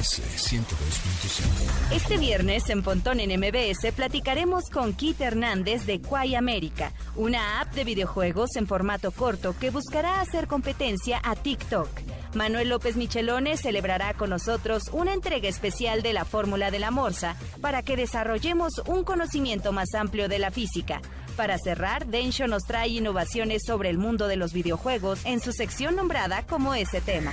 MBS 102.5. Este viernes en Pontón en MBS platicaremos con Kit Hernández de Quay América, una app de videojuegos en formato corto que buscará hacer competencia a TikTok. Manuel López Michelone celebrará con nosotros una entrega especial de la fórmula de la morsa para que desarrollemos un conocimiento más amplio de la física. Para cerrar, Densho nos trae innovaciones sobre el mundo de los videojuegos en su sección nombrada como ese tema.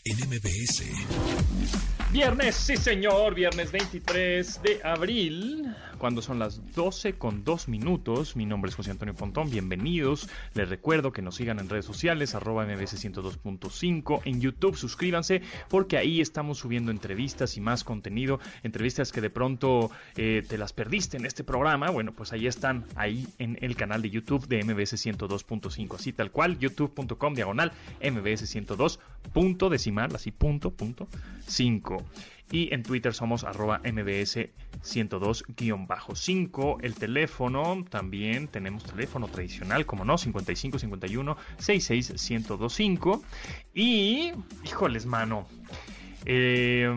En MBS. Viernes, sí señor, viernes 23 de abril, cuando son las 12 con 2 minutos. Mi nombre es José Antonio Pontón, bienvenidos. Les recuerdo que nos sigan en redes sociales, arroba mbs 102.5, en YouTube, suscríbanse, porque ahí estamos subiendo entrevistas y más contenido, entrevistas que de pronto eh, te las perdiste en este programa. Bueno, pues ahí están, ahí en el canal de YouTube de MBS 102.5, así tal cual, youtube.com diagonal MBS 102 punto decimal, así punto, punto, 5. Y en Twitter somos arroba mbs 102-5. El teléfono, también tenemos teléfono tradicional, como no, 55 51 66 1025. Y, híjoles, mano. Eh,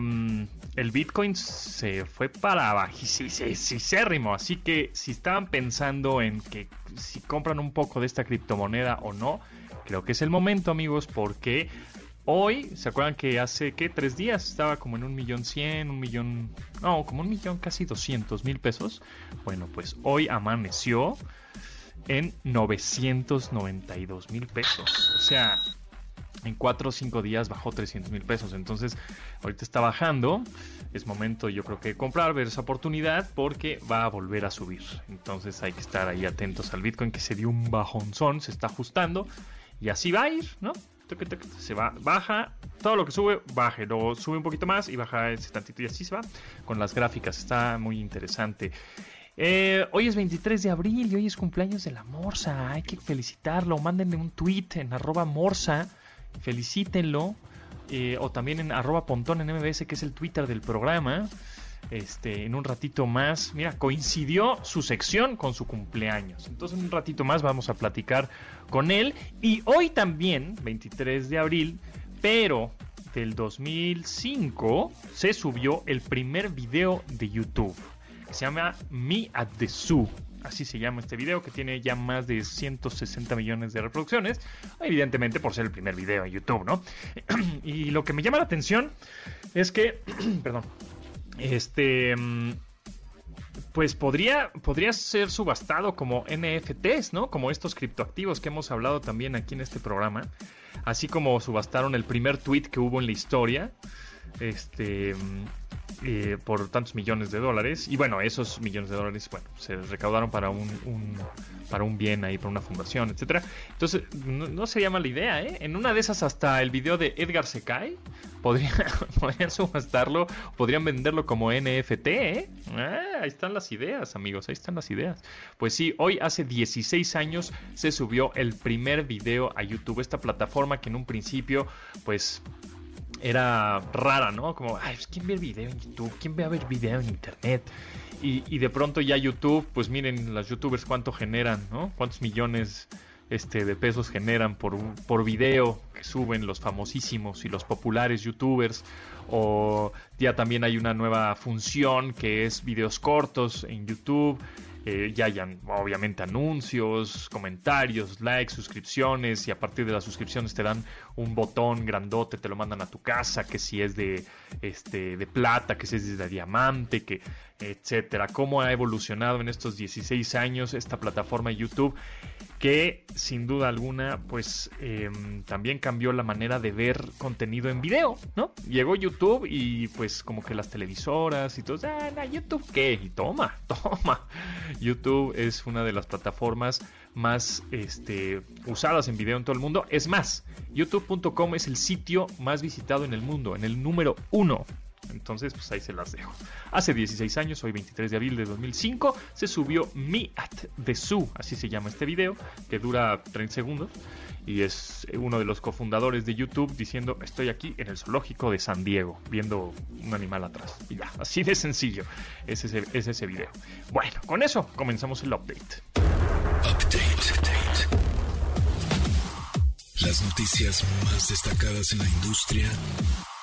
el Bitcoin se fue para bajísimo, así que si estaban pensando en que si compran un poco de esta criptomoneda o no, creo que es el momento, amigos, porque Hoy, ¿se acuerdan que hace, ¿qué? Tres días estaba como en un millón cien, un millón, no, como un millón casi doscientos mil pesos. Bueno, pues hoy amaneció en 992 mil pesos. O sea, en cuatro o cinco días bajó 300 mil pesos. Entonces, ahorita está bajando. Es momento, yo creo que comprar, ver esa oportunidad porque va a volver a subir. Entonces, hay que estar ahí atentos al Bitcoin que se dio un bajonzón, se está ajustando. Y así va a ir, ¿no? Se va, baja, todo lo que sube, baje, luego sube un poquito más y baja ese tantito y así se va con las gráficas, está muy interesante. Eh, hoy es 23 de abril y hoy es cumpleaños de la Morsa, hay que felicitarlo, mándenle un tweet en arroba Morsa, felicítenlo, eh, o también en arroba Pontón en MBS, que es el Twitter del programa. Este, en un ratito más, mira, coincidió su sección con su cumpleaños. Entonces, en un ratito más vamos a platicar con él. Y hoy también, 23 de abril, pero del 2005, se subió el primer video de YouTube. Se llama Me at the Zoo. Así se llama este video que tiene ya más de 160 millones de reproducciones. Evidentemente por ser el primer video en YouTube, ¿no? y lo que me llama la atención es que, perdón, este mm, pues podría, podría ser subastado como NFTs, ¿no? Como estos criptoactivos que hemos hablado también aquí en este programa. Así como subastaron el primer tweet que hubo en la historia. Este. Eh, por tantos millones de dólares. Y bueno, esos millones de dólares, bueno, se recaudaron para un, para un bien ahí, para una fundación, etcétera. Entonces, no, sería mala idea, ¿eh? En una de esas, hasta el video de Edgar se cae, podría, podrían subastarlo, podrían venderlo como NFT, ¿eh? Ah, ahí están las ideas, amigos, ahí están las ideas. Pues sí, hoy hace 16 años se subió el primer video a YouTube, esta plataforma que en un principio, pues era rara, ¿no? Como, ay, pues, ¿quién ve video en YouTube? ¿Quién ve a ver video en Internet? Y, de pronto ya YouTube, pues miren las youtubers cuánto generan, ¿no? Cuántos millones este, de pesos generan por, por video que suben los famosísimos y los populares youtubers. O ya también hay una nueva función que es videos cortos en YouTube. Eh, ya hayan obviamente anuncios, comentarios, likes, suscripciones y a partir de las suscripciones te dan un botón grandote, te lo mandan a tu casa, que si es de este de plata, que si es de diamante, que etcétera. Cómo ha evolucionado en estos 16 años esta plataforma de YouTube que sin duda alguna pues em, también cambió la manera de ver contenido en video, ¿no? Llegó YouTube y pues como que las televisoras y todo, ah, YouTube qué, y toma, toma. YouTube es una de las plataformas más este, usadas en video en todo el mundo. Es más, youtube.com es el sitio más visitado en el mundo, en el número uno Entonces, pues ahí se las dejo. Hace 16 años, hoy 23 de abril de 2005, se subió Me at the Zoo, así se llama este video, que dura 30 segundos y es uno de los cofundadores de YouTube diciendo estoy aquí en el zoológico de San Diego viendo un animal atrás. Y ya, así de sencillo es ese, es ese video. Bueno, con eso comenzamos el update. Update. Las noticias más destacadas en la industria de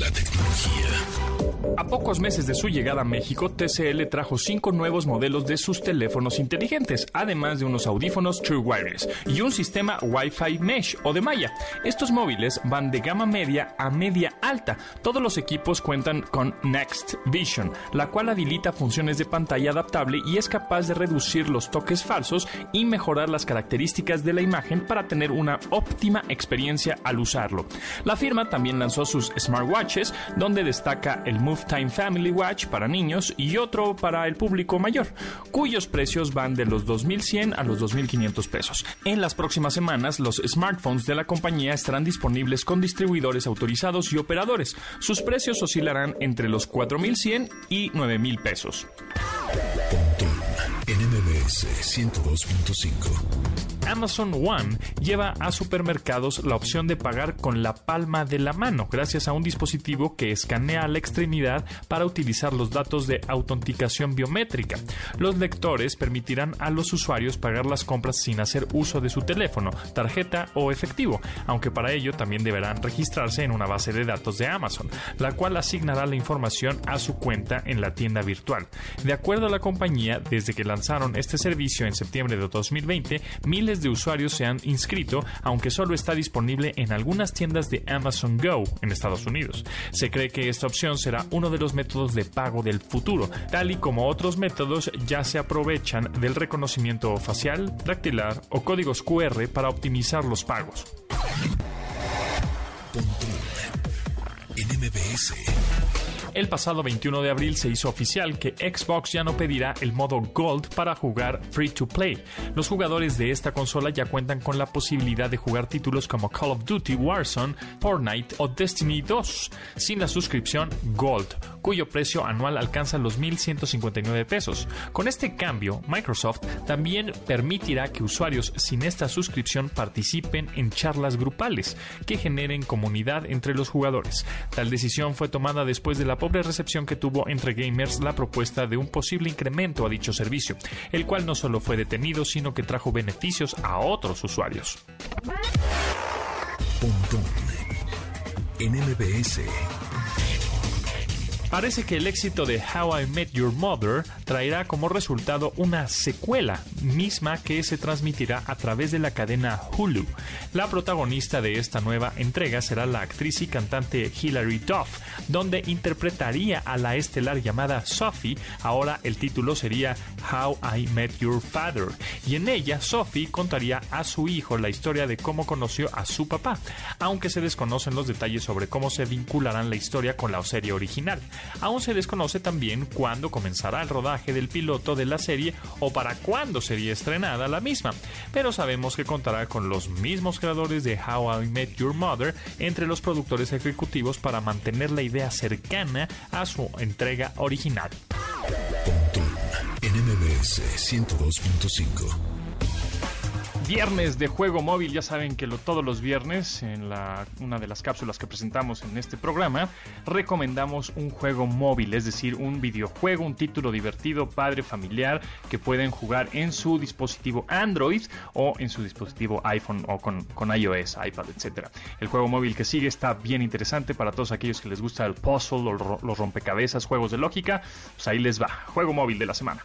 la tecnología. A pocos meses de su llegada a México, TCL trajo cinco nuevos modelos de sus teléfonos inteligentes, además de unos audífonos True Wireless y un sistema Wi-Fi Mesh o de malla. Estos móviles van de gama media a media alta. Todos los equipos cuentan con Next Vision, la cual habilita funciones de pantalla adaptable y es capaz de reducir los toques falsos y mejorar las características de la imagen para tener una óptima experiencia al usarlo. La firma también lanzó sus donde destaca el Move Time Family Watch para niños y otro para el público mayor, cuyos precios van de los 2.100 a los 2.500 pesos. En las próximas semanas, los smartphones de la compañía estarán disponibles con distribuidores autorizados y operadores. Sus precios oscilarán entre los 4.100 y 9.000 pesos. NMBS 102.5 Amazon One lleva a supermercados la opción de pagar con la palma de la mano gracias a un dispositivo que escanea la extremidad para utilizar los datos de autenticación biométrica. Los lectores permitirán a los usuarios pagar las compras sin hacer uso de su teléfono, tarjeta o efectivo, aunque para ello también deberán registrarse en una base de datos de Amazon, la cual asignará la información a su cuenta en la tienda virtual. De acuerdo a la compañía, desde que lanzaron este servicio en septiembre de 2020, miles de usuarios se han inscrito, aunque solo está disponible en algunas tiendas de Amazon Go en Estados Unidos. Se cree que esta opción será uno de los métodos de pago del futuro, tal y como otros métodos ya se aprovechan del reconocimiento facial, dactilar o códigos QR para optimizar los pagos. El pasado 21 de abril se hizo oficial que Xbox ya no pedirá el modo Gold para jugar Free to Play. Los jugadores de esta consola ya cuentan con la posibilidad de jugar títulos como Call of Duty, Warzone, Fortnite o Destiny 2 sin la suscripción Gold, cuyo precio anual alcanza los 1.159 pesos. Con este cambio, Microsoft también permitirá que usuarios sin esta suscripción participen en charlas grupales que generen comunidad entre los jugadores. Tal decisión fue tomada después de la pobre recepción que tuvo entre gamers la propuesta de un posible incremento a dicho servicio, el cual no solo fue detenido, sino que trajo beneficios a otros usuarios. Parece que el éxito de How I Met Your Mother traerá como resultado una secuela, misma que se transmitirá a través de la cadena Hulu. La protagonista de esta nueva entrega será la actriz y cantante Hilary Duff, donde interpretaría a la estelar llamada Sophie, ahora el título sería How I Met Your Father, y en ella Sophie contaría a su hijo la historia de cómo conoció a su papá, aunque se desconocen los detalles sobre cómo se vincularán la historia con la serie original. Aún se desconoce también cuándo comenzará el rodaje del piloto de la serie o para cuándo sería estrenada la misma, pero sabemos que contará con los mismos creadores de How I Met Your Mother entre los productores ejecutivos para mantener la idea cercana a su entrega original. en 102.5 viernes de juego móvil. Ya saben que todos los viernes, en una de las cápsulas que presentamos en este programa, recomendamos un juego móvil, es decir, un videojuego, un título divertido, padre, familiar, que pueden jugar en su dispositivo Android o en su dispositivo iPhone o con, iOS, iPad, etc. El juego móvil que sigue está bien interesante para todos aquellos que les gusta el puzzle, los, los rompecabezas, juegos de lógica. Pues ahí les va, juego móvil de la semana.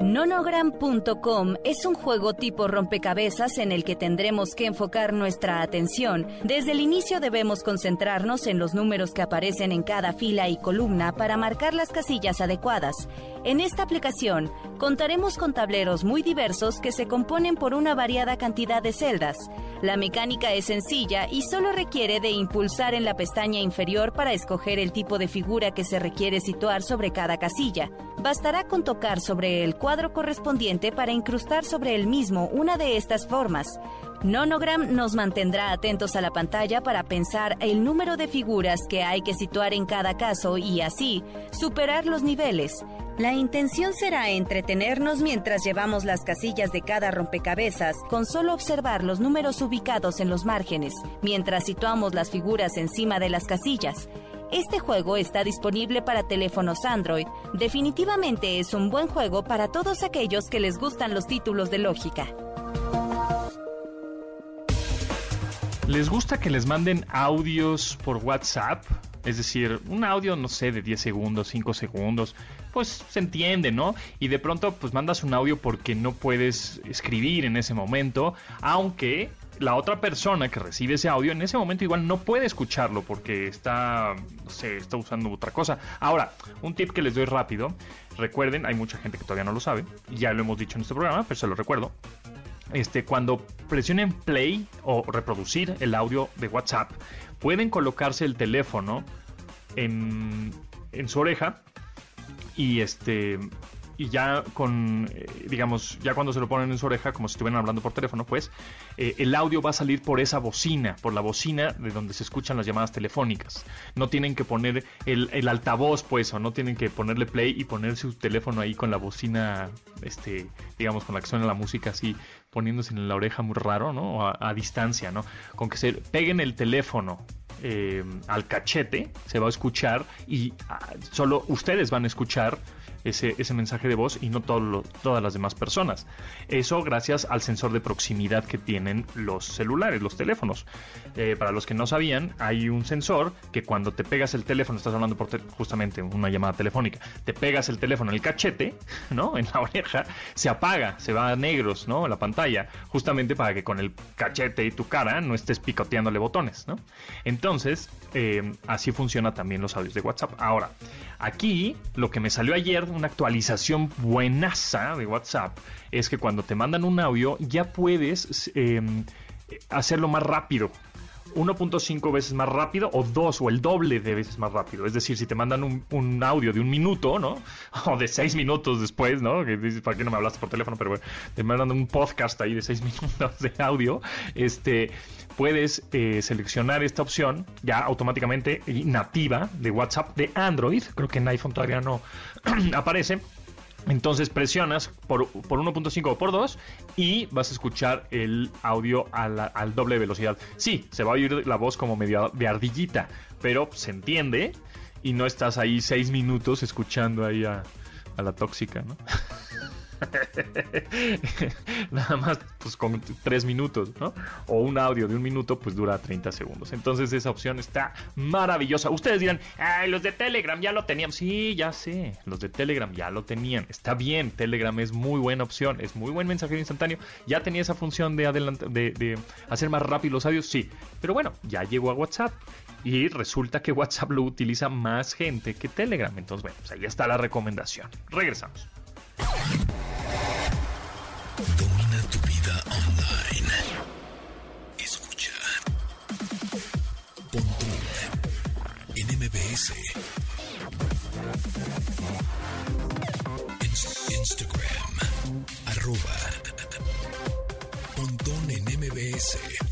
Nonogram.com es un juego tipo rompecabezas en el que tendremos que enfocar nuestra atención. Desde el inicio debemos concentrarnos en los números que aparecen en cada fila y columna para marcar las casillas adecuadas. En esta aplicación contaremos con tableros muy diversos que se componen por una variada cantidad de celdas. La mecánica es sencilla y solo requiere de impulsar en la pestaña inferior para escoger el tipo de figura que se requiere situar sobre cada casilla. Bastará con tocar sobre el cuadro correspondiente para incrustar sobre el mismo una de estas formas. Nonogram nos mantendrá atentos a la pantalla para pensar el número de figuras que hay que situar en cada caso y así superar los niveles. La intención será entretenernos mientras llevamos las casillas de cada rompecabezas con solo observar los números ubicados en los márgenes, mientras situamos las figuras encima de las casillas. Este juego está disponible para teléfonos Android. Definitivamente es un buen juego para todos aquellos que les gustan los títulos de lógica. ¿Les gusta que les manden audios por WhatsApp? Es decir, un audio, no sé, de 10 segundos, 5 segundos, pues se entiende, ¿no? Y de pronto, pues mandas un audio porque no puedes escribir en ese momento, aunque la otra persona que recibe ese audio en ese momento igual no puede escucharlo porque está, no está usando otra cosa. Ahora, un tip que les doy rápido, recuerden, hay mucha gente que todavía no lo sabe, ya lo hemos dicho en este programa, pero se lo recuerdo. Este, cuando presionen play o reproducir el audio de WhatsApp, pueden colocarse el teléfono en, en su oreja y este y ya con, eh, digamos, ya cuando se lo ponen en su oreja, como si estuvieran hablando por teléfono, pues eh, el audio va a salir por esa bocina, por la bocina de donde se escuchan las llamadas telefónicas. No tienen que poner el, el altavoz, pues, o no tienen que ponerle play y poner su teléfono ahí con la bocina, este, digamos, con la que suena la música así, poniéndose en la oreja muy raro, ¿no? A, a distancia, ¿no? Con que se peguen el teléfono eh, al cachete, se va a escuchar y ah, solo ustedes van a escuchar ese, ese mensaje de voz y no todas las demás personas. Eso gracias al sensor de proximidad que tienen los celulares, los teléfonos. Eh, para los que no sabían, hay un sensor que cuando te pegas el teléfono, estás hablando por justamente una llamada telefónica, te pegas el teléfono en el cachete, ¿no? En la oreja, se apaga, se va a negros, ¿no? La pantalla, justamente para que con el cachete y tu cara no estés picoteándole botones, ¿no? Entonces, eh, así funciona también los audios de WhatsApp. Ahora, aquí lo que me salió ayer una actualización buenaza de WhatsApp es que cuando te mandan un audio ya puedes em, hacerlo más rápido. 1.5 veces más rápido o 2 o el doble de veces más rápido. Es decir, si te mandan un, audio de un minuto, ¿no? O de 6 minutos después, ¿no? Que dices, ¿para qué no me hablaste por teléfono? Pero bueno, te mandan un podcast ahí de 6 minutos de audio. Este, puedes eh, seleccionar esta opción ya automáticamente nativa de WhatsApp de Android. Creo que en iPhone todavía no aparece. Entonces presionas por, por 1.5 o por 2 y vas a escuchar el audio al doble velocidad. Sí, se va a oír la voz como medio de ardillita, pero se entiende y no estás ahí 6 minutos escuchando ahí a, a la tóxica, ¿no? Nada más, pues con tres minutos, ¿no? O un audio de un minuto, pues dura 30 segundos. Entonces esa opción está maravillosa. Ustedes dirán, ay, los de Telegram ya lo tenían. Sí, ya sé, los de Telegram ya lo tenían. Está bien, Telegram es muy buena opción, es muy buen mensajero instantáneo. Ya tenía esa función de, hacer más rápido los audios, sí. Pero bueno, ya llegó a WhatsApp. Y resulta que WhatsApp lo utiliza más gente que Telegram. Entonces, bueno, pues ahí está la recomendación. Regresamos. Domina tu vida online. Escucha. Pontón en MBS. Instagram. Arroba. Pontón en MBS.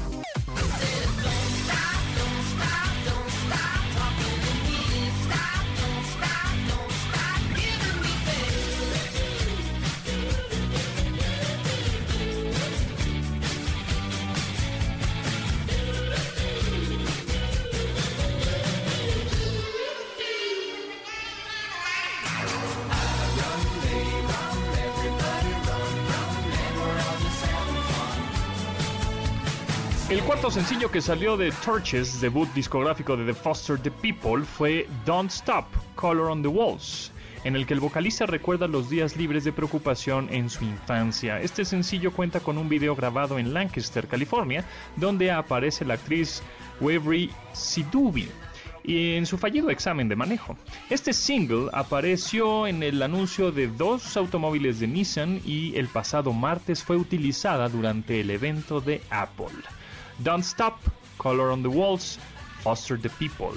Cuarto sencillo que salió de Torches, debut discográfico de The Foster the People, fue Don't Stop, Color on the Walls, en el que el vocalista recuerda los días libres de preocupación en su infancia. Este sencillo cuenta con un video grabado en Lancaster, California, donde aparece la actriz Weavery Sidubi y en su fallido examen de manejo. Este single apareció en el anuncio de dos automóviles de Nissan y el pasado martes fue utilizada durante el evento de Apple. Don't Stop, Color on the Walls, Foster the People.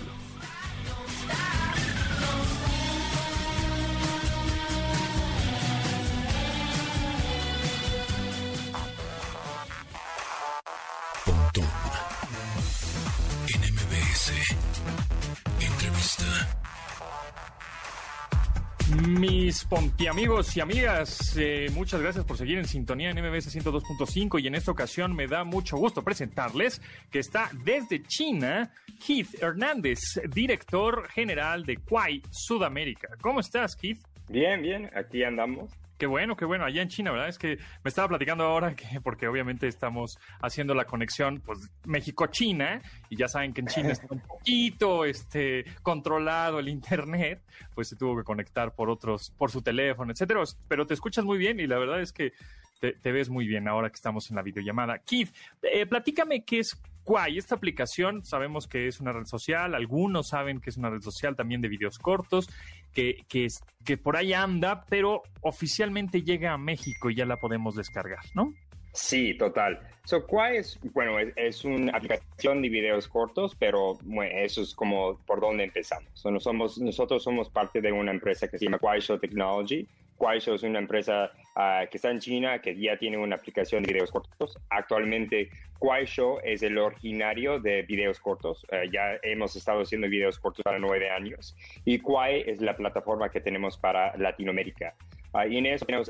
Mis amigos y amigas, eh, muchas gracias por seguir en sintonía en MBS 102.5 y en esta ocasión me da mucho gusto presentarles que está desde China Keith Hernández, director general de Quai Sudamérica. ¿Cómo estás, Keith? Bien, bien, aquí andamos. Qué bueno, qué bueno, allá en China, ¿verdad? Es que me estaba platicando ahora que, porque obviamente estamos haciendo la conexión, pues, México-China, y ya saben que en China está un poquito, este, controlado el internet, pues se tuvo que conectar por otros, por su teléfono, etcétera, pero te escuchas muy bien y la verdad es que te, ves muy bien ahora que estamos en la videollamada. Keith, eh, platícame qué es Quay. Esta aplicación sabemos que es una red social, algunos saben que es una red social también de videos cortos, que, que, que por ahí anda, pero oficialmente llega a México y ya la podemos descargar, ¿no? Sí, total. So, Quay es, bueno, es, una aplicación de videos cortos, pero eso es como por dónde empezamos. So, somos, nosotros somos parte de una empresa que se llama Show Technology, Kuaishou es una empresa ah, que está en China, que ya tiene una aplicación de videos cortos. Actualmente, Kuaishou es el originario de videos cortos. Ah, ya hemos estado haciendo videos cortos para nueve años. Y Kuai es la plataforma que tenemos para Latinoamérica. Uh, y en eso tenemos,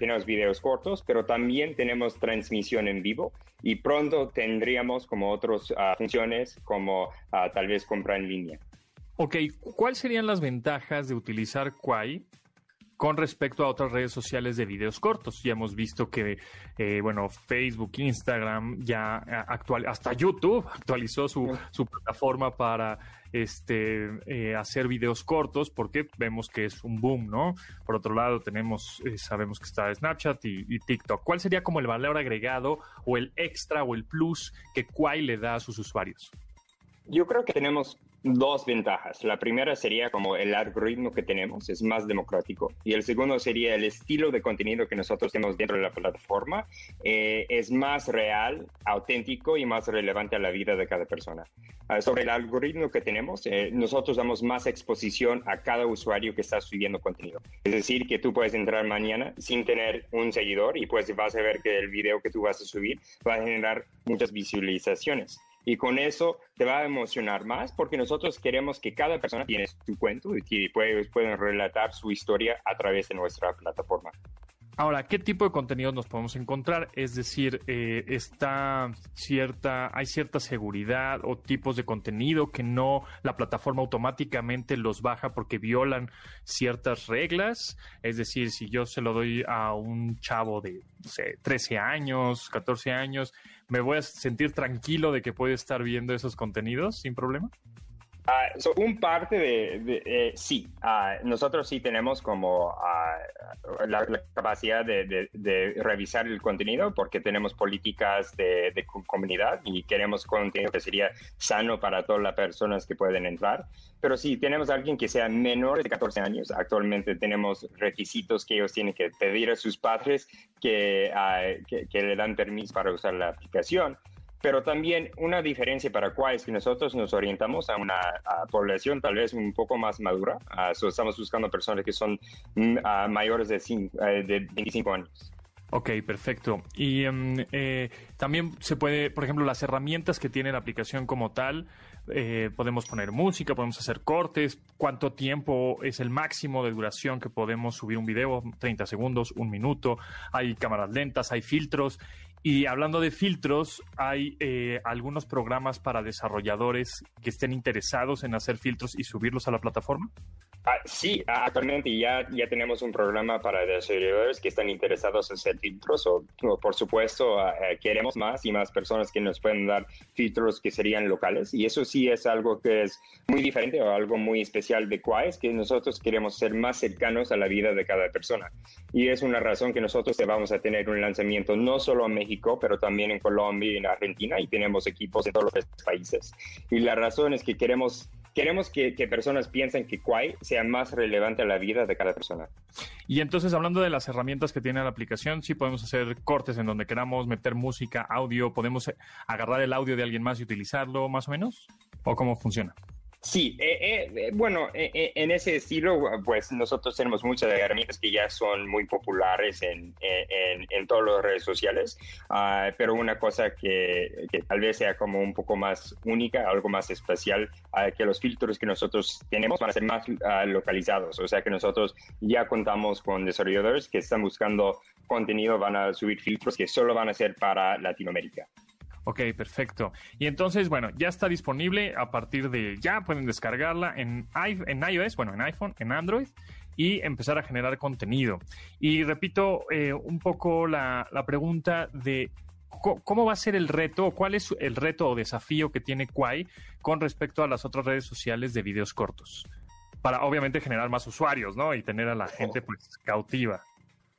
tenemos videos cortos, pero también tenemos transmisión en vivo y pronto tendríamos como otras funciones como tal vez compra en línea. Ok, ¿cuáles serían las ventajas de utilizar Quai con respecto a otras redes sociales de videos cortos. Ya hemos visto que, eh, bueno, Facebook, Instagram, ya actual, hasta YouTube actualizó su, su plataforma para este eh, hacer videos cortos porque vemos que es un boom, ¿no? Por otro lado, tenemos, eh, sabemos que está Snapchat y, TikTok. ¿Cuál sería como el valor agregado o el extra o el plus que Quai le da a sus usuarios? Yo creo que tenemos dos ventajas. La primera sería como el algoritmo que tenemos es más democrático y el segundo sería el estilo de contenido que nosotros tenemos dentro de la plataforma eh, es más real, auténtico y más relevante a la vida de cada persona. Ah, sobre el algoritmo que tenemos, eh, nosotros damos más exposición a cada usuario que está subiendo contenido. Es decir, que tú puedes entrar mañana sin tener un seguidor y pues vas a ver que el video que tú vas a subir va a generar muchas visualizaciones y con eso te va a emocionar más porque nosotros queremos que cada persona tiene su cuento y que pueden relatar su historia a través de nuestra plataforma. Ahora, ¿qué tipo de contenidos nos podemos encontrar? Es decir, eh, está cierta, hay cierta seguridad o tipos de contenido que no la plataforma automáticamente los baja porque violan ciertas reglas. Es decir, si yo se lo doy a un chavo de no sé, 13 años, 14 años, me voy a sentir tranquilo de que puede estar viendo esos contenidos sin problema. Uh, un parte de, eh, sí, ah, nosotros sí tenemos como ah, la, capacidad de, revisar el contenido porque tenemos políticas de, comunidad y queremos contenido que sería sano para todas las personas que pueden entrar. Pero sí, tenemos a alguien que sea menor de 14 años. Actualmente tenemos requisitos que ellos tienen que pedir a sus padres que le dan permiso para usar la aplicación. Pero también una diferencia para cuál es que nosotros nos orientamos a una población tal vez un poco más madura. estamos buscando personas que son mm, mayores de, eh, de 25 años. Ok, perfecto. Y em, eh, también se puede, por ejemplo, las herramientas que tiene la aplicación como tal, eh, podemos poner música, podemos hacer cortes, cuánto tiempo es el máximo de duración que podemos subir un video, 30 segundos, un minuto, hay cámaras lentas, hay filtros y hablando de filtros, hay eh, algunos programas para desarrolladores que estén interesados en hacer filtros y subirlos a la plataforma. Ah, sí, actualmente ya, ya tenemos un programa para desarrolladores que están interesados en hacer filtros. O, por supuesto, queremos más y más personas que nos pueden dar filtros que serían locales. Y eso sí es algo que es muy diferente o algo muy especial de Quais, que nosotros queremos ser más cercanos a la vida de cada persona. Y es una razón que nosotros vamos a tener un lanzamiento no solo en México, pero también en Colombia y en Argentina. Y tenemos equipos en todos los países. Y la razón es que queremos queremos que, personas piensen que Quai sea más relevante a la vida de cada persona. Y entonces, hablando de las herramientas que tiene la aplicación, sí podemos hacer cortes en donde queramos, meter música, audio, podemos agarrar el audio de alguien más y utilizarlo, más o menos, o cómo funciona. Sí, eh, eh, eh, bueno, en ese estilo, pues nosotros tenemos muchas herramientas que ya son muy populares en, en, todas las redes sociales, ah, pero una cosa que, tal vez sea como un poco más única, algo más especial, uh, que los filtros que nosotros tenemos van a ser más ah, localizados, o sea que nosotros ya contamos con desarrolladores que están buscando contenido, van a subir filtros que solo van a ser para Latinoamérica. Ok, perfecto. Y entonces, bueno, ya está disponible a partir de ya, pueden descargarla en, en iOS, bueno, en iPhone, en Android y empezar a generar contenido. Y repito eh, un poco la, pregunta de ¿Cómo va a ser el reto? ¿Cuál es el reto o desafío que tiene Quai con respecto a las otras redes sociales de videos cortos? Para obviamente generar más usuarios, ¿no? Y tener a la gente pues cautiva.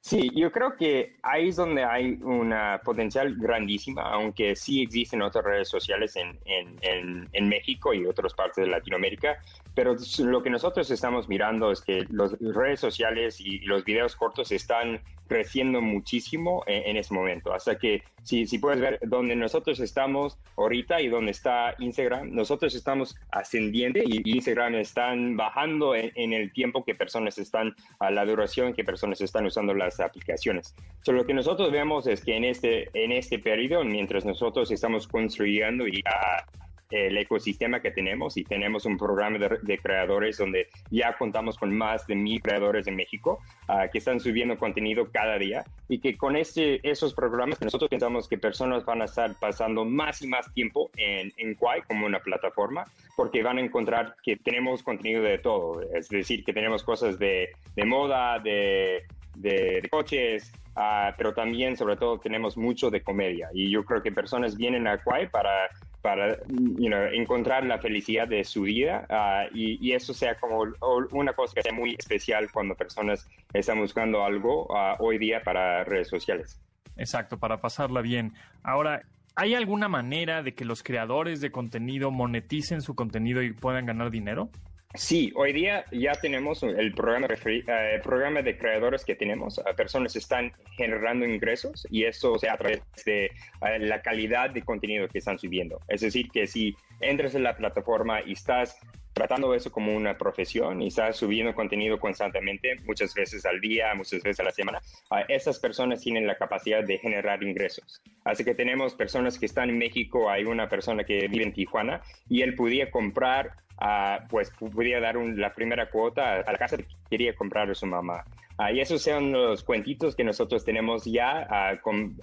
Sí, yo creo que ahí es donde hay una potencial grandísima, aunque sí existen otras redes sociales en, en, en, México y otras partes de Latinoamérica, pero lo que nosotros estamos mirando es que las redes sociales y los videos cortos están creciendo muchísimo en, ese momento. Hasta que si, si puedes ver donde nosotros estamos ahorita y donde está Instagram, nosotros estamos ascendiendo y Instagram están bajando en, el tiempo que personas están, a la duración que personas están usando las aplicaciones. So, lo que nosotros vemos es que en este, en este periodo, mientras nosotros estamos construyendo y el ecosistema que tenemos y tenemos un programa de, creadores donde ya contamos con más de mil creadores en México ah, que están subiendo contenido cada día y que con este, esos programas nosotros pensamos que personas van a estar pasando más y más tiempo en, en Quai como una plataforma porque van a encontrar que tenemos contenido de todo, es decir, que tenemos cosas de, de moda, de, de, coches, uh, pero también sobre todo tenemos mucho de comedia y yo creo que personas vienen a Quai para para encontrar la felicidad de su vida ah, y, eso sea como una cosa que sea muy especial cuando personas están buscando algo ah, hoy día para redes sociales. Exacto, para pasarla bien. Ahora, ¿hay alguna manera de que los creadores de contenido moneticen su contenido y puedan ganar dinero? Sí, hoy día ya tenemos el programa, eh, programa de creadores que tenemos. personas están generando ingresos y eso se a través de eh, la calidad de contenido que están subiendo. Es decir, que si entras en la plataforma y estás tratando eso como una profesión y estás subiendo contenido constantemente, muchas veces al día, muchas veces a la semana, esas personas tienen la capacidad de generar ingresos. Así que tenemos personas que están en México, hay una persona que vive en Tijuana y él podía comprar pues podía dar la primera cuota a la casa que quería comprar a su mamá. Uh, y esos son los cuentitos que nosotros tenemos ya uh, con,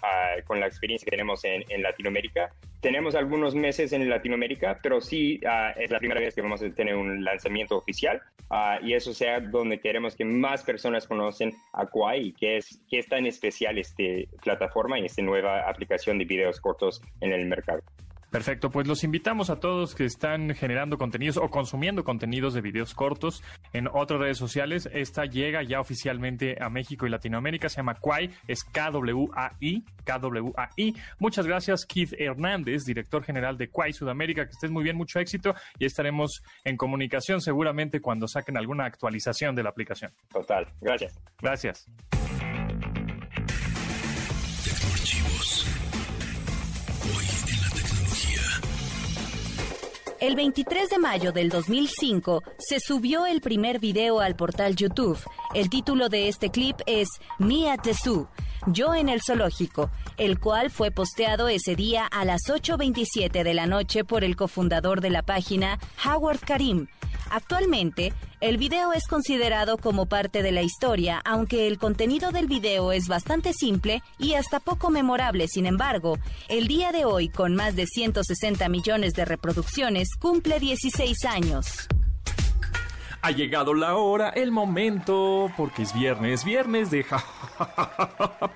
con, la experiencia que tenemos en, en, Latinoamérica. Tenemos algunos meses en Latinoamérica, pero sí es la primera vez que vamos a tener un lanzamiento oficial. y eso sea donde queremos que más personas conocen a Quai y qué es, qué es tan especial esta plataforma y esta nueva aplicación de videos cortos en el mercado. Perfecto, pues los invitamos a todos que están generando contenidos o consumiendo contenidos de videos cortos en otras redes sociales. Esta llega ya oficialmente a México y Latinoamérica, se llama Quai, es K-W-A-I, K-W-A-I. Muchas gracias, Keith Hernández, director general de Quai Sudamérica, que estés muy bien, mucho éxito y estaremos en comunicación seguramente cuando saquen alguna actualización de la aplicación. Total, gracias. Gracias. El 23 de mayo del 2005 se subió el primer video al portal YouTube. El título de este clip es Mia Tesu, yo en el zoológico, el cual fue posteado ese día a las 8.27 de la noche por el cofundador de la página, Howard Karim. Actualmente, el video es considerado como parte de la historia, aunque el contenido del video es bastante simple y hasta poco memorable. Sin embargo, el día de hoy, con más de 160 millones de reproducciones, cumple 16 años. Ha llegado la hora, el momento, porque es viernes, viernes de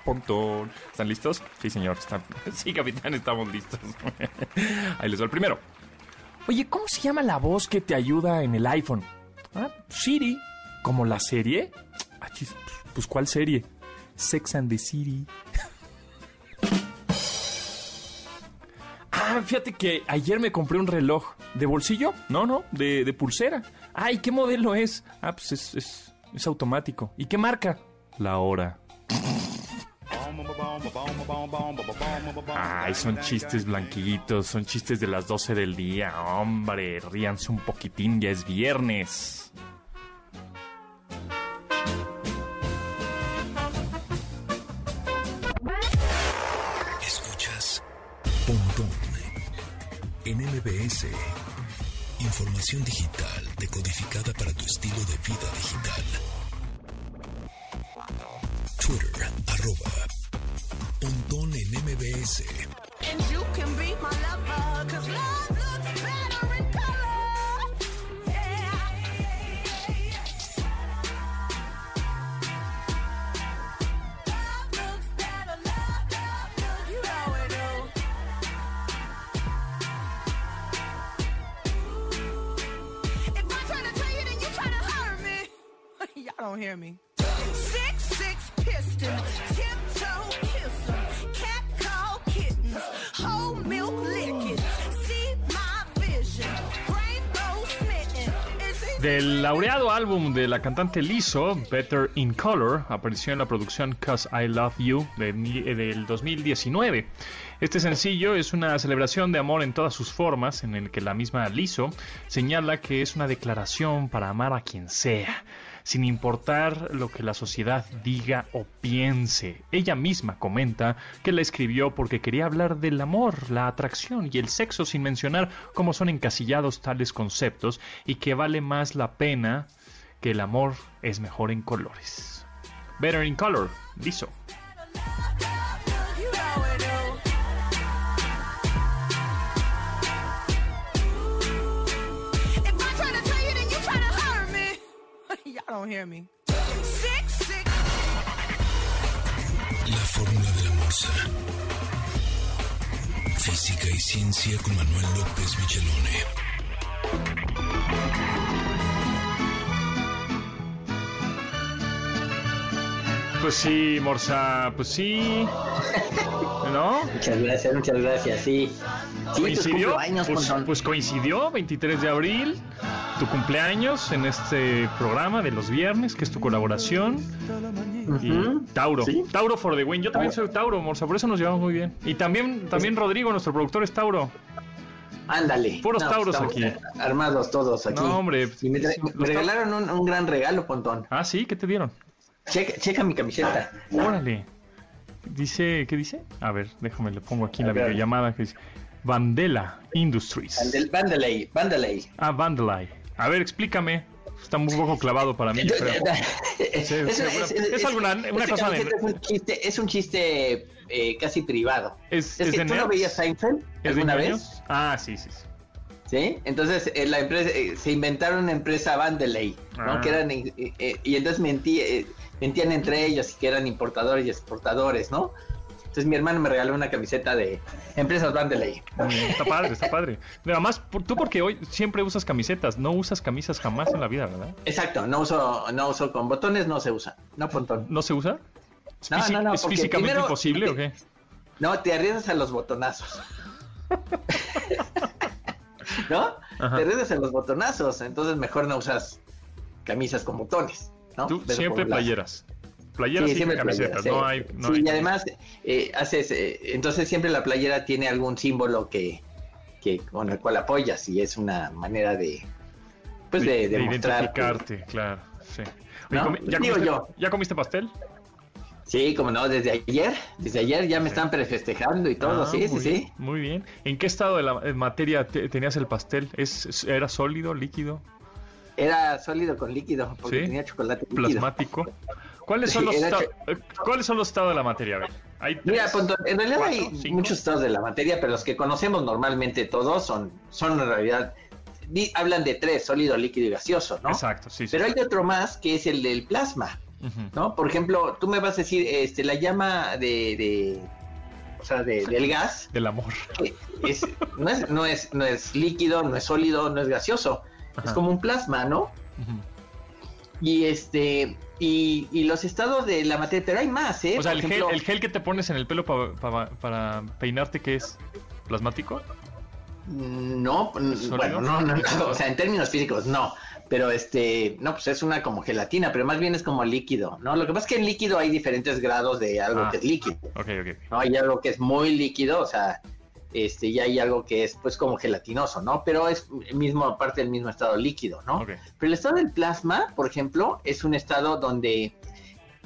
Pontón. ¿Están listos? Sí, señor. Sí, capitán, estamos listos. Ahí les doy el primero. Oye, ¿cómo se llama la voz que te ayuda en el iPhone? ¿Ah? Siri. ¿Como la serie? Ah, pues ¿cuál serie? Sex and the City. Ah, fíjate que ayer me compré un reloj de bolsillo. No, no, de pulsera. Ay, ¿qué modelo es? Ah, pues es, es, es automático. ¿Y qué marca? La hora. Ay, son chistes blanquitos, son chistes de las 12 del día. Hombre, ríanse un poquitín, ya es viernes. Escuchas Pontón en MBS. Información digital decodificada para tu estilo de vida digital. Twitter, arroba Pontón en MBS. And you can be my lover, don't hear me. Six, six piston, tiptoe kissing, cat call kittens, whole milk licking, see my vision, rainbow smitten. Is it Del laureado álbum de la cantante Lizzo, Better in Color, apareció en la producción Cause I Love You de eh, del 2019. Este sencillo es una celebración de amor en todas sus formas, en el que la misma Lizzo señala que es una declaración para amar a quien sea, sin importar lo que la sociedad diga o piense. Ella misma comenta que la escribió porque quería hablar del amor, la atracción y el sexo sin mencionar cómo son encasillados tales conceptos y que vale más la pena que el amor es mejor en colores. Better in Color, Lizzo. Y'all don't hear me. Six, six. La fórmula de la morsa. Física y ciencia con Manuel López Michelone. Pues sí, Morsa, pues sí. ¿No? Muchas gracias, muchas gracias, sí. Sí, ¿Coincidió? Pues, pues coincidió, 23 de abril, tu cumpleaños en este programa de los viernes, que es tu colaboración. Y. Tauro, Sí. Tauro for the win. Yo también soy Tauro, Morsa, por eso nos llevamos muy bien. Y también, también Rodrigo, nuestro productor, es Tauro. Ándale. Puros tauros estamos aquí. Armados todos aquí. No, hombre. Y me, me regalaron un, un gran regalo, Pontón. Ah, sí, ¿qué te dieron? Checa, checa mi camiseta. Órale. Dice, ¿qué dice? A ver, déjame, le pongo aquí A la ver. videollamada que dice Vandela Industries. Vandel- Vandelay, Vandelay. Ah, Vandelay. A ver, explícame. Está un poco clavado para mí. es, una cosa de- Es un chiste, es un chiste eh, casi privado. ¿Es, Es, es que de tú no veías Seinfeld ¿Es de alguna vez, Ah, sí, sí. sí. ¿sí? Entonces eh, la empresa eh, se inventaron una empresa Vandelay, ¿no? Ah. Que eran eh, y entonces mentí, mentían entre ellos y que eran importadores y exportadores, ¿no? Entonces mi hermano me regaló una camiseta de empresas bien, Está padre, está padre. Además, tú porque hoy siempre usas camisetas, no usas camisas jamás en la vida, ¿verdad? Exacto, no uso, no uso con botones, no se usa, no pontón. ¿No se usa? ¿Es, No, no, no, ¿es físicamente primero- imposible o qué? No, te arriesgas a los botonazos. ¿No? Ajá. Te arriesgas a los botonazos, entonces mejor no usas camisas con botones, ¿no? Tú Pero siempre las- playeras. Sí, y camisetas, playeras, no sí. hay... No Sí, hay- y además eh, haces, eh, entonces siempre la playera tiene algún símbolo que, que con el cual apoyas y es una manera de, pues de, de que- identificarte, claro. Sí. Oye, ¿No? comi- ¿ya, Digo comiste, yo. ¿Ya comiste pastel? Sí, como no, desde ayer, desde ayer ya me están prefestejando y todo, Ah, sí, sí, sí. Muy bien. ¿En qué estado de la materia te- tenías el pastel? ¿Es, es- ¿Era sólido, líquido, Era sólido con líquido, porque Sí. tenía chocolate líquido. plasmático? ¿Cuáles son, los Era esta- cho- eh, ¿Cuáles son los estados de la materia? A ver, hay Mira. Pontón, en realidad cuatro, hay cinco. muchos estados de la materia, pero los que conocemos normalmente todos son, son en realidad, di- hablan de tres, sólido, líquido y gaseoso, ¿no? Exacto, sí, sí. Pero hay otro más que es el del plasma. ¿no? Por ejemplo, tú me vas a decir, este, la llama de, de o sea, de- del gas, Del amor. es, no, es, no, es, no es líquido, no es sólido, no es gaseoso, es como un plasma, ¿no? Y este y, y los estados de la materia, pero hay más, ¿eh? O sea, el gel, el gel que te pones en el pelo pa- pa- para peinarte, ¿qué es? ¿Plasmático? No, n- ¿Sólido? bueno, no, no, no, o sea, en términos físicos no, pero este, no, pues es una como gelatina, pero más bien es como líquido, ¿no? Lo que pasa es que en líquido hay diferentes grados de algo Ah. que es líquido, Ok, ok. ¿no? Hay algo que es muy líquido, o sea, este, y hay algo que es pues como gelatinoso, ¿no? Pero es mismo, parte del mismo estado líquido, ¿no? Pero el estado del plasma, por ejemplo, es un estado donde,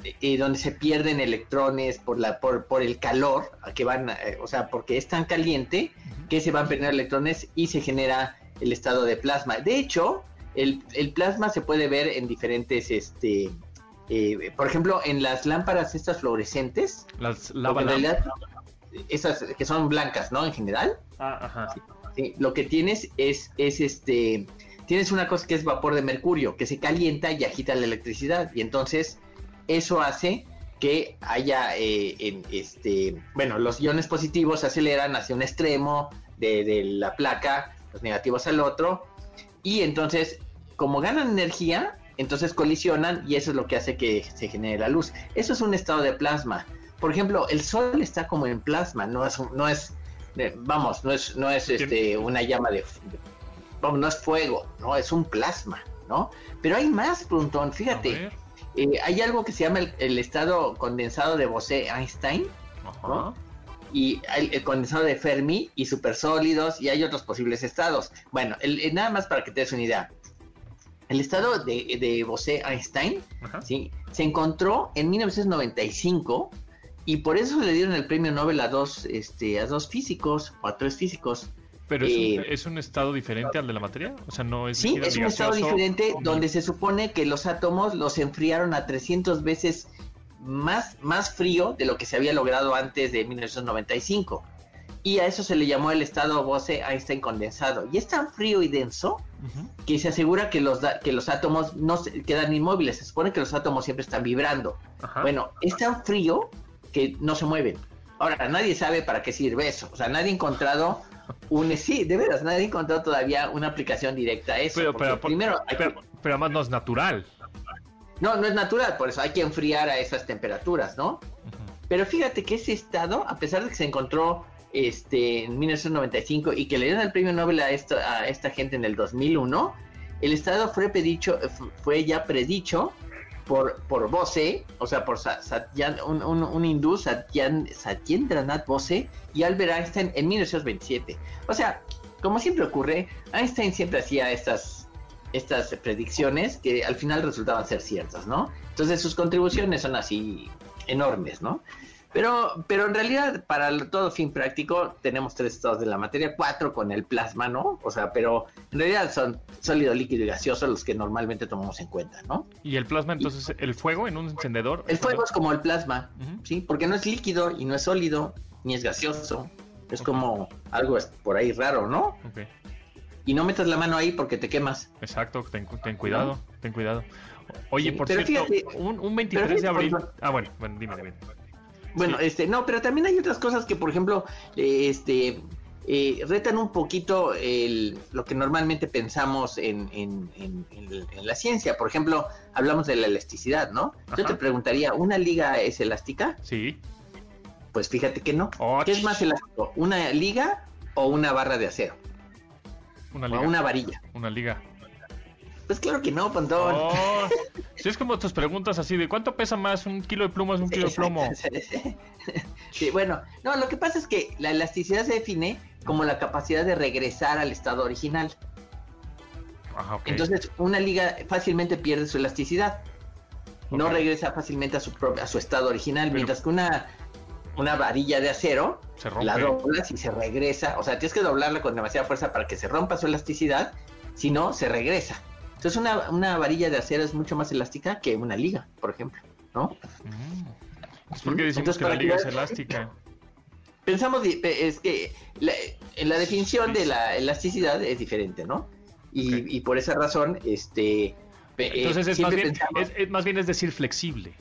eh, donde se pierden electrones por, la, por, por el calor, que van, eh, o sea, porque es tan caliente que se van a perder electrones y se genera el estado de plasma. De hecho, el, el plasma se puede ver en diferentes, este, eh, por ejemplo, en las lámparas estas fluorescentes, Las lava en lamp. Esas que son blancas, ¿no? En general, Ah, ajá. Sí, lo que tienes es, es este, tienes una cosa que es vapor de mercurio, que se calienta y agita la electricidad, y entonces eso hace que haya, eh, en este, bueno, los iones positivos se aceleran hacia un extremo de, de la placa, los negativos al otro, y entonces, como ganan energía, entonces colisionan y eso es lo que hace que se genere la luz. Eso es un estado de plasma. Por ejemplo, el sol está como en plasma, no es, no es, eh, vamos, no es, no es este, una llama de, vamos, no es fuego, no, es un plasma, ¿no? Pero hay más, Pluntón, A fíjate, eh, hay algo que se llama el, el estado condensado de Bose-Einstein, Ajá. y hay el condensado de Fermi y supersólidos y hay otros posibles estados. Bueno, el- el- nada más para que te des una idea. El estado de, de Bose-Einstein. ¿sí? se encontró en 1995 y por eso le dieron el premio Nobel a dos, este, a dos físicos o a tres físicos. Pero es, un, Eh, es un estado diferente al de la materia. O sea, no es. Sí, es un estado diferente donde se supone que los átomos los enfriaron a 300 veces más, más frío de lo que se había logrado antes de 1995. Y a eso se le llamó el estado Bose-Einstein condensado. Y es tan frío y denso que se asegura que los, da- que los átomos no se quedan inmóviles. Se supone que los átomos siempre están vibrando. Ajá. Bueno, es tan frío que no se mueven. Ahora, nadie sabe para qué sirve eso. O sea, nadie ha encontrado un... Sí, de veras, nadie ha encontrado todavía una aplicación directa a eso. Pero, primero, pero, pero además no es natural. no, no es natural, por eso hay que enfriar a esas temperaturas, ¿no? Pero fíjate que ese estado, a pesar de que se encontró este, en 1995 y que le dieron el premio Nobel a, esto, a esta gente en el 2001, el estado fue, predicho, fue ya predicho por, por Bose, o sea, por Sa- Satyan- un hindú, Satyan, Satyendranath Bose, y Albert Einstein en 1927. O sea, como siempre ocurre, Einstein siempre hacía estas, estas predicciones que al final resultaban ser ciertas, ¿no? Entonces sus contribuciones son así enormes, ¿no? Pero, pero en realidad, para todo fin práctico, tenemos tres estados de la materia, cuatro con el plasma, ¿no? O sea, pero en realidad son sólido, líquido y gaseoso los que normalmente tomamos en cuenta, ¿no? Y el plasma, entonces, el fuego en un encendedor. El fuego es como el plasma. ¿sí? Porque no es líquido y no es sólido, ni es gaseoso. Es como algo por ahí raro, ¿no? Ok, Y no metas la mano ahí porque te quemas. exacto, ten, cu- ten cuidado, ten cuidado. Oye, Sí, por cierto, fíjate- un, un 23 pero de abril. por Ah, bueno, bueno, dime, dime. Bueno, Sí. este, no, pero también hay otras cosas que, por ejemplo, eh, este, eh, retan un poquito el, lo que normalmente pensamos en, en- en- la ciencia. Por ejemplo, hablamos de la elasticidad, ¿no? Yo te preguntaría, ¿una liga es elástica? Sí. Pues fíjate que no. Oh, ¿Qué es más elástico? ¿Una liga o una barra de acero? Una O liga. una varilla. Una liga. Pues claro que no, Pontón. Oh, sí, es como tus preguntas así de ¿cuánto pesa más? ¿Un kilo de plumas un kilo de plomo? Sí, bueno, no, lo que pasa es que la elasticidad se define como la capacidad de regresar al estado original. Ajá, ok. Entonces, una liga fácilmente pierde su elasticidad. No regresa fácilmente a su, propio- a su estado original, Pero- mientras que una, una varilla de acero Se la doblas y se regresa. O sea, tienes que doblarla con demasiada fuerza para que se rompa su elasticidad, si no, se regresa. Entonces, una, una varilla de acero es mucho más elástica que una liga, por ejemplo, ¿no? Mm. Es porque decimos Entonces, que la liga es elástica. Pensamos, es que la, en la definición de la elasticidad es diferente, ¿no? Y, y por esa razón, este... eh, Entonces es más, bien, pensamos- es, es- más bien es decir flexible.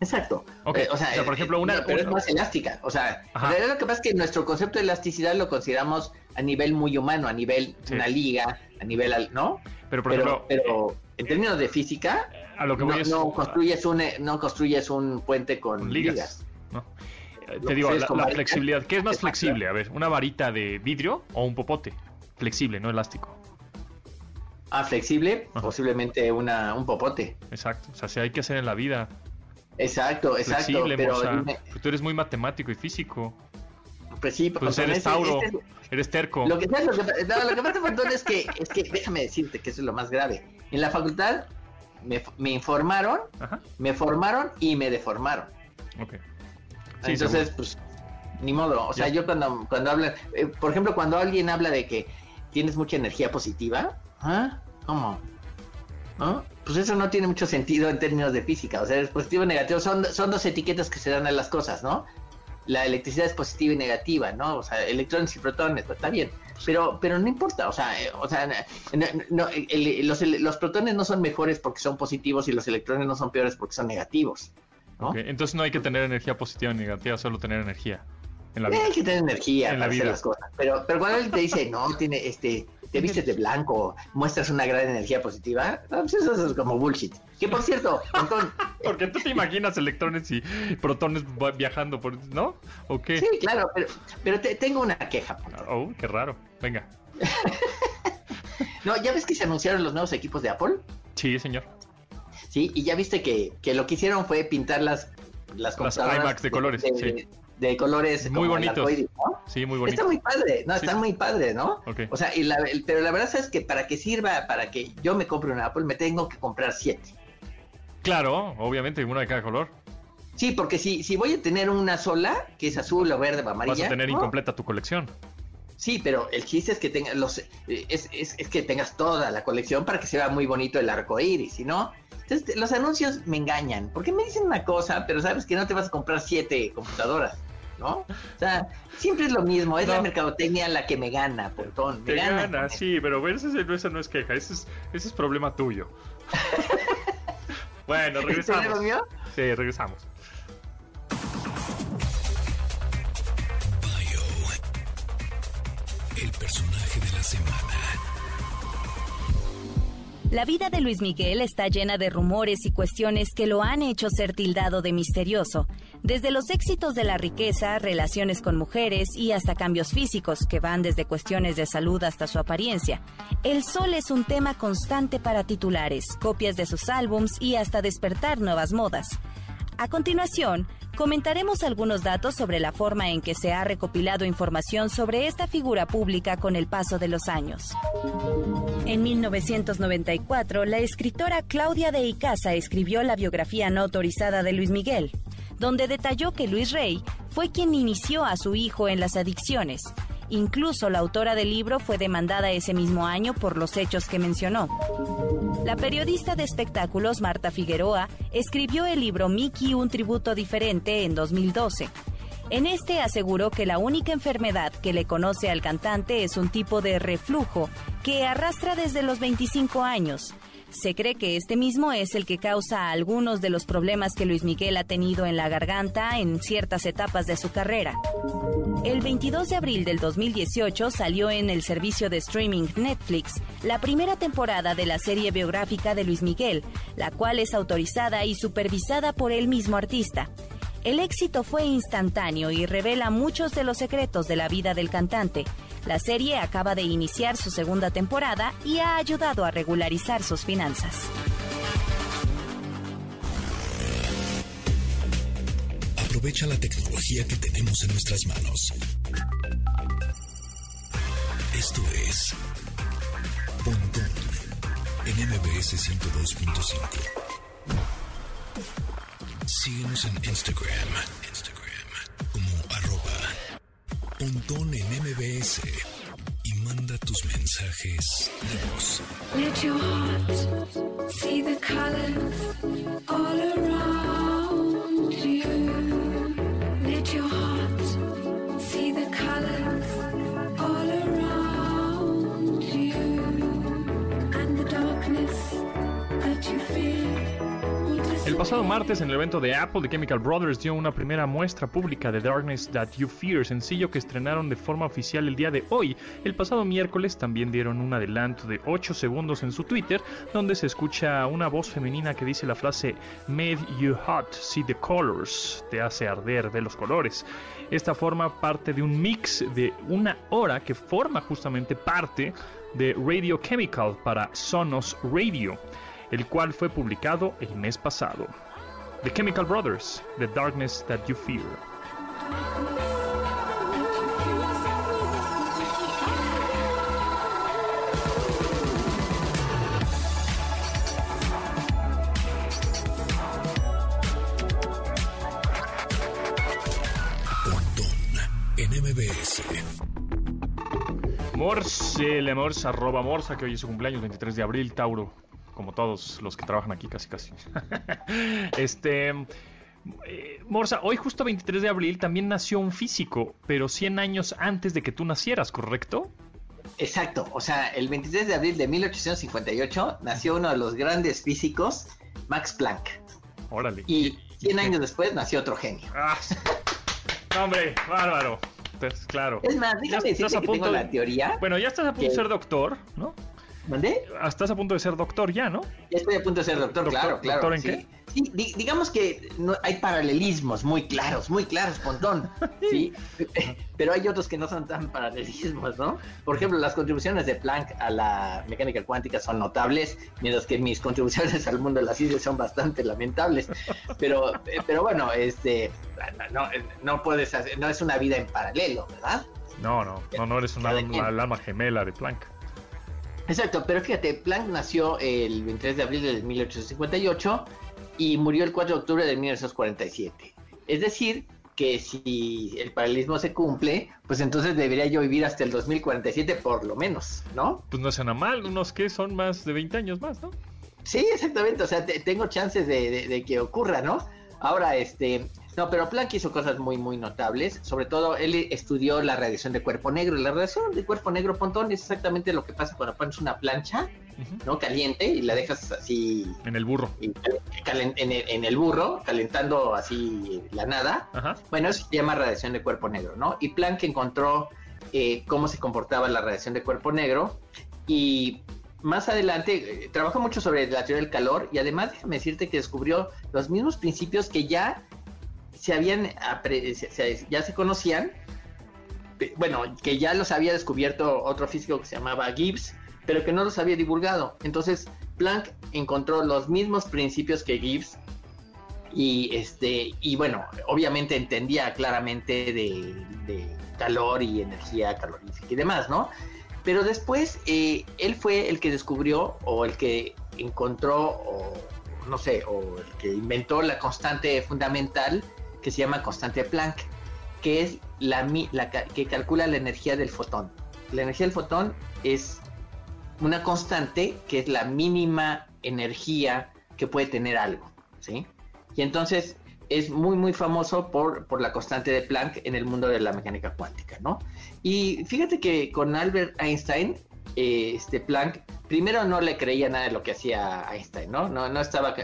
Exacto. Eh, o, sea, o sea, por eh, ejemplo, una- pero una- es más elástica. O sea, Ajá. en realidad lo que pasa es que nuestro concepto de elasticidad lo consideramos a nivel muy humano, a nivel Sí. una liga, a nivel, al- ¿no? Pero, por pero, ejemplo, pero en términos de física, a lo que no, voy es... no construyes un no construyes un puente con, ligas. ligas. ¿no? Eh, Lo Te digo, la, flexibilidad. ¿Qué es más Exacto. flexible? A ver, ¿una varita de vidrio o un popote? Flexible, no elástico. Ah, flexible, Ajá. posiblemente una, un popote. Exacto. O sea, si hay que hacer en la vida. Exacto, exacto. Flexible, pero dime- Pues tú eres muy matemático y físico. pues sí, Pues eres ese- Tauro. este- Eres terco. Lo que, ¿sabes lo que, no, lo que pasa, es que, es que, déjame decirte que eso es lo más grave. En la facultad me, me informaron, Ajá. me formaron y me deformaron. Ok. Sí, Entonces, seguro. pues, ni modo. O sea, yo cuando, cuando hablan, eh, por ejemplo, cuando alguien habla de que tienes mucha energía positiva, ¿ah? ¿Cómo? ¿No? Pues eso no tiene mucho sentido en términos de física. O sea, es positivo y negativo. Son, son dos etiquetas que se dan a las cosas, ¿no? La electricidad es positiva y negativa, ¿no? O sea, electrones y protones, pues, está bien. Pero, pero no importa, o sea, eh, o sea, no- no, el- los, los protones no son mejores porque son positivos y los electrones no son peores porque son negativos. ¿no? Entonces no hay que tener energía positiva ni negativa, solo tener energía en la vida. Hay que tener energía En la para hacer vida. las cosas. Pero, pero cuando alguien te dice, no, tiene, este, te vistes de blanco, muestras una gran energía positiva, no, pues eso es como bullshit. Que por cierto, Antón, Porque tú te imaginas electrones y protones viajando por... ¿No? ¿O qué? sí, claro, pero, pero te- tengo una queja. Oh, qué raro. Venga. No, ¿ya ves que se anunciaron los nuevos equipos de Apple? Sí, señor. Sí, y ya viste que, que lo que hicieron fue pintar las, las computadoras iMacs de colores, de, sí. De colores Muy bonitos. ¿no? Sí, muy Está bonito. muy padre, no, Sí. está muy padre, ¿no? Ok. O sea, y la- pero la verdad es que para que sirva, para que yo me compre una Apple, me tengo que comprar siete. Claro, obviamente, una de cada color. Sí, porque si, si voy a tener una sola, que es azul o verde o amarilla. Vas a tener ¿no? incompleta tu colección. Sí, pero el chiste es que tengas los, es, es- es que tengas toda la colección para que se vea muy bonito el arco iris, no. Entonces, los anuncios me engañan, porque me dicen una cosa, pero sabes que no te vas a comprar siete computadoras, ¿no? O sea, siempre es lo mismo, es la mercadotecnia la que me gana, portón. Me Te gana. gana, sí, pero ese, es- ese no es queja, ese es, ese es problema tuyo. bueno, ¿Es regresamos. mío? Sí, regresamos. Bio. El personaje de la semana. La vida de Luis Miguel está llena de rumores y cuestiones que lo han hecho ser tildado de misterioso, desde los éxitos de la riqueza, relaciones con mujeres y hasta cambios físicos que van desde cuestiones de salud hasta su apariencia. El sol es un tema constante para titulares, copias de sus álbums y hasta despertar nuevas modas. A continuación, comentaremos algunos datos sobre la forma en que se ha recopilado información sobre esta figura pública con el paso de los años. En 1994, la escritora Claudia de Icaza escribió la biografía no autorizada de Luis Miguel, donde detalló que Luis Rey fue quien inició a su hijo en las adicciones. Incluso la autora del libro fue demandada ese mismo año por los hechos que mencionó. La periodista de espectáculos Marta Figueroa escribió el libro Mickey, un tributo diferente en 2012. En este aseguró que la única enfermedad que le conoce al cantante es un tipo de reflujo que arrastra desde los 25 años. Se cree que este mismo es el que causa algunos de los problemas que Luis Miguel ha tenido en la garganta en ciertas etapas de su carrera. El 22 de abril del 2018 salió en el servicio de streaming Netflix la primera temporada de la serie biográfica de Luis Miguel, la cual es autorizada y supervisada por el mismo artista. El éxito fue instantáneo y revela muchos de los secretos de la vida del cantante. La serie acaba de iniciar su segunda temporada y ha ayudado a regularizar sus finanzas. Aprovecha la tecnología que tenemos en nuestras manos. Esto es Pontón en MBS 102.5. Síguenos en Instagram, Pontón en MBS y manda tus mensajes de voz. Let your heart see the colors all around pasado martes, en el evento de Apple, The Chemical Brothers dio una primera muestra pública de Darkness That You Fear, sencillo que estrenaron de forma oficial el día de hoy. El pasado miércoles también dieron un adelanto de 8 segundos en su Twitter, donde se escucha una voz femenina que dice la frase Made You Hot, See the Colors, te hace arder, ve los colores. Esta forma parte de un mix de una hora que forma justamente parte de Radio Chemical para Sonos Radio el cual fue publicado el mes pasado. The Chemical Brothers, The Darkness That You Fear. en MBS. Morse, le morsa, arroba morsa, que hoy es su cumpleaños, 23 de abril, Tauro como todos los que trabajan aquí, casi casi. este. Eh, Morsa, hoy justo 23 de abril también nació un físico, pero 100 años antes de que tú nacieras, ¿correcto? Exacto, o sea, el 23 de abril de 1858 nació uno de los grandes físicos, Max Planck. Órale. Y 100 años después nació otro genio. Ah, hombre, bárbaro. Entonces, claro. Es más, déjame decirte que tengo de... la teoría. Bueno, ya estás a punto de ser doctor, ¿no? ¿Mandé? Estás a punto de ser doctor ya, ¿no? Ya estoy a punto de ser doctor, claro, claro. ¿Doctor en sí. qué? Sí, di- digamos que no, hay paralelismos muy claros, muy claros, Pontón. Sí, pero hay otros que no son tan paralelismos, ¿no? Por ejemplo, las contribuciones de Planck a la mecánica cuántica son notables, mientras que mis contribuciones al mundo de la ciencia son bastante lamentables. Pero, pero bueno, este, no, no puedes hacer, no es una vida en paralelo, ¿verdad? No, no, no, no eres una quien. alma, alma gemela de Planck. Exacto, pero fíjate, Planck nació el 23 de abril de 1858 y murió el 4 de octubre de 1947. Es decir, que si el paralelismo se cumple, pues entonces debería yo vivir hasta el 2047 por lo menos, ¿no? Pues no suena mal, unos que son más de 20 años más, ¿no? Sí, exactamente, o sea, te- tengo chances de, de- de que ocurra, ¿no? Ahora, este, no, pero Planck hizo cosas muy, muy notables, sobre todo él estudió la radiación de cuerpo negro, la radiación de cuerpo negro, Pontón, es exactamente lo que pasa cuando pones una plancha. ¿no? Caliente y la dejas así En el burro. y en, el, en el burro, calentando así la nada. Ajá. Bueno, eso se llama radiación de cuerpo negro, ¿no? Y Planck encontró eh, cómo se comportaba la radiación de cuerpo negro y más adelante eh, trabajó mucho sobre la teoría del calor y además déjame decirte que descubrió los mismos principios que ya se habían ya se conocían bueno que ya los había descubierto otro físico que se llamaba Gibbs pero que no los había divulgado. Entonces Planck encontró los mismos principios que Gibbs y este y bueno obviamente entendía claramente de, de calor y energía calorífica y demás no pero después eh, él fue el que descubrió o el que encontró o no sé o el que inventó la constante fundamental que se llama constante de Planck que es la, la que calcula la energía del fotón la energía del fotón es una constante que es la mínima energía que puede tener algo ¿sí? Y entonces es muy, muy famoso por, por la constante de Planck en el mundo de la mecánica cuántica, ¿no? Y fíjate que con Albert Einstein, eh, este Planck, primero no le creía nada de lo que hacía Einstein, ¿no? No, no, estaba,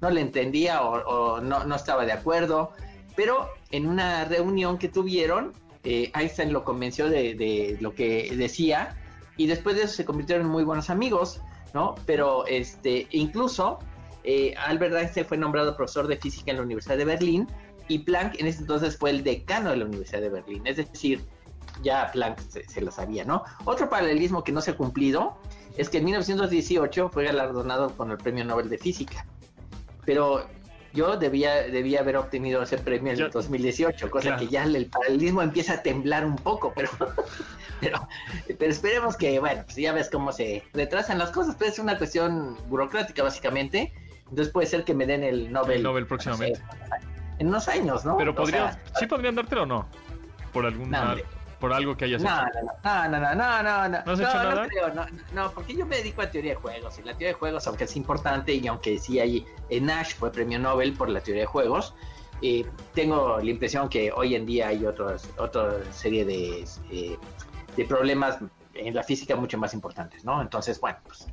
no le entendía o, o no, no estaba de acuerdo, pero en una reunión que tuvieron, eh, Einstein lo convenció de, lo que decía y después de eso se convirtieron en muy buenos amigos, ¿no? Pero este, incluso eh, Albert Einstein fue nombrado profesor de física en la Universidad de Berlín y Planck en ese entonces fue el decano de la Universidad de Berlín. Es decir, ya Planck se, se lo sabía, ¿no? Otro paralelismo que no se ha cumplido es que en 1918 fue galardonado con el Premio Nobel de Física. Pero yo debía, debía haber obtenido ese premio en el 2018, cosa Claro. que ya el paralelismo empieza a temblar un poco, pero, pero, pero esperemos que, bueno, pues ya ves cómo se retrasan las cosas, pero es una cuestión burocrática básicamente. Entonces puede ser que me den el Nobel. El Nobel no próximamente. sé, en unos años, ¿no? Pero O podría, sea, sí podrían dártelo o no. Por hombre. Por algo que hayas no, hecho. no, no, no, no, no, no, ¿No has hecho nada? creo, no, no, porque yo me dedico a teoría de juegos y la teoría de juegos, aunque es importante y aunque sí hay, eh, Nash fue premio Nobel por la teoría de juegos, eh, tengo la impresión que hoy en día hay otros, otra serie de, eh, de problemas en la física mucho más importantes, ¿no? Entonces, bueno, pues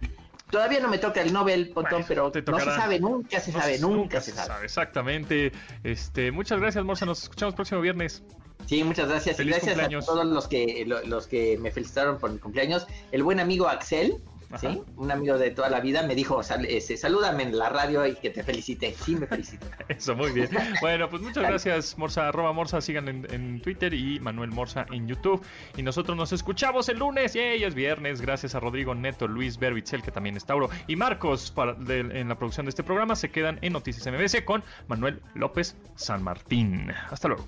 Todavía no me toca el Nobel, Pontón, Bueno, pero no se sabe, nunca se No sabe, se- nunca, se sabe. Exactamente. Este, muchas gracias, Morsa. Nos escuchamos próximo viernes. Sí, muchas gracias. Feliz y gracias cumpleaños. a todos los que lo- los que me felicitaron por mi cumpleaños. El buen amigo Axel, ¿sí? Un amigo de toda la vida me dijo, sal- este, salúdame en la radio y que te felicite. Sí, me felicito. Eso, muy bien. Bueno, pues muchas gracias, Morsa, arroba Morsa, sigan en, en Twitter y Manuel Morsa en YouTube. Y nosotros nos escuchamos el lunes, y es viernes, gracias a Rodrigo Neto, Luis Berbitzel, que también es Tauro, y Marcos para, de- en la producción de este programa. Se quedan en Noticias MBS con Manuel López San Martín. Hasta luego.